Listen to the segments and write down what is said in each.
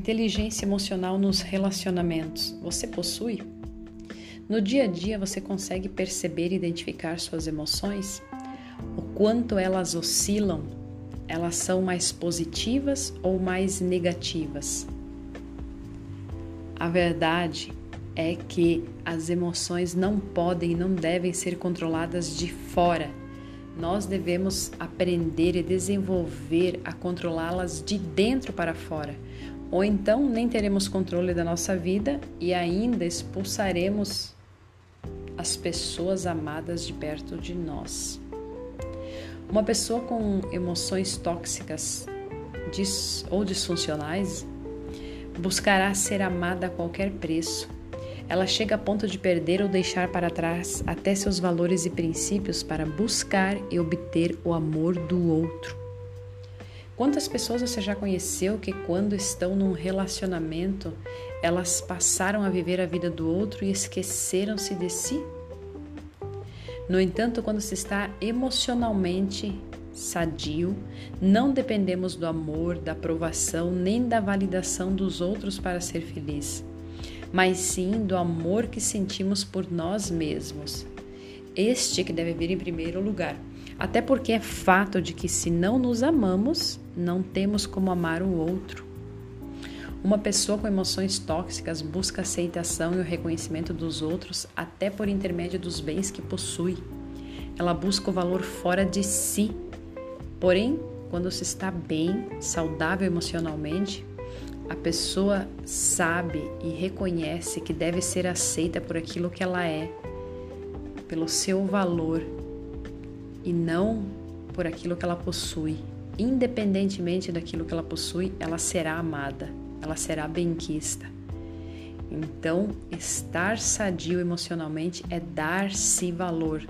inteligência emocional nos relacionamentos. Você possui? No dia a dia você consegue perceber e identificar suas emoções? O quanto elas oscilam? Elas são mais positivas ou mais negativas? A verdade é que as emoções não podem e não devem ser controladas de fora. Nós devemos aprender e desenvolver a controlá-las de dentro para fora. Ou então nem teremos controle da nossa vida e ainda expulsaremos as pessoas amadas de perto de nós. Uma pessoa com emoções tóxicas ou disfuncionais buscará ser amada a qualquer preço. Ela chega a ponto de perder ou deixar para trás até seus valores e princípios para buscar e obter o amor do outro. Quantas pessoas você já conheceu que, quando estão num relacionamento, elas passaram a viver a vida do outro e esqueceram-se de si? No entanto, quando se está emocionalmente sadio, não dependemos do amor, da aprovação nem da validação dos outros para ser feliz, mas sim do amor que sentimos por nós mesmos. Este que deve vir em primeiro lugar. Até porque é fato de que se não nos amamos, não temos como amar o outro. Uma pessoa com emoções tóxicas busca a aceitação e o reconhecimento dos outros até por intermédio dos bens que possui. Ela busca o valor fora de si Porém, quando se está bem, saudável emocionalmente, a pessoa sabe e reconhece que deve ser aceita por aquilo que ela é, pelo seu valor e não por aquilo que ela possui. Independentemente daquilo que ela possui, ela será amada, ela será benquista. Então, estar sadio emocionalmente é dar-se valor,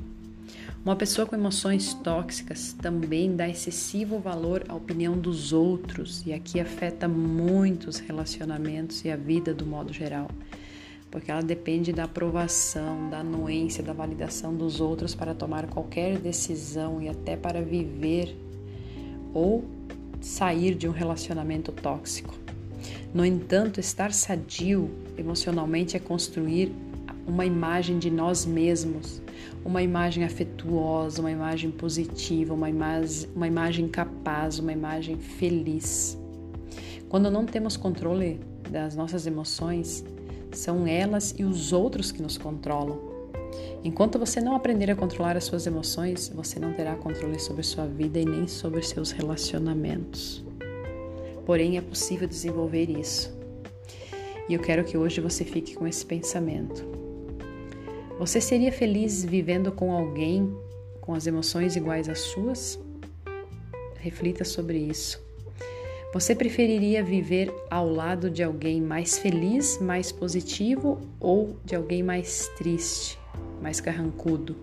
uma pessoa com emoções tóxicas também dá excessivo valor à opinião dos outros e aqui afeta muitos relacionamentos e a vida do modo geral, porque ela depende da aprovação, da anuência, da validação dos outros para tomar qualquer decisão e até para viver ou sair de um relacionamento tóxico. No entanto, estar sadio emocionalmente é construir uma imagem de nós mesmos, uma imagem afetuosa, uma imagem positiva, uma imagem, uma imagem capaz, uma imagem feliz. Quando não temos controle das nossas emoções, são elas e os outros que nos controlam. Enquanto você não aprender a controlar as suas emoções, você não terá controle sobre sua vida e nem sobre seus relacionamentos. Porém, é possível desenvolver isso. E eu quero que hoje você fique com esse pensamento. Você seria feliz vivendo com alguém com as emoções iguais às suas? Reflita sobre isso. Você preferiria viver ao lado de alguém mais feliz, mais positivo ou de alguém mais triste, mais carrancudo?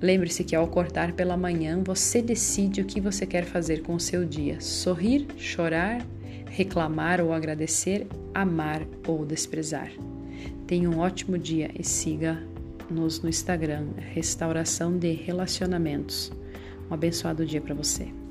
Lembre-se que ao acordar pela manhã, você decide o que você quer fazer com o seu dia: sorrir, chorar, reclamar ou agradecer, amar ou desprezar. Tenha um ótimo dia e siga-nos no Instagram, Restauração de Relacionamentos. Um abençoado dia para você.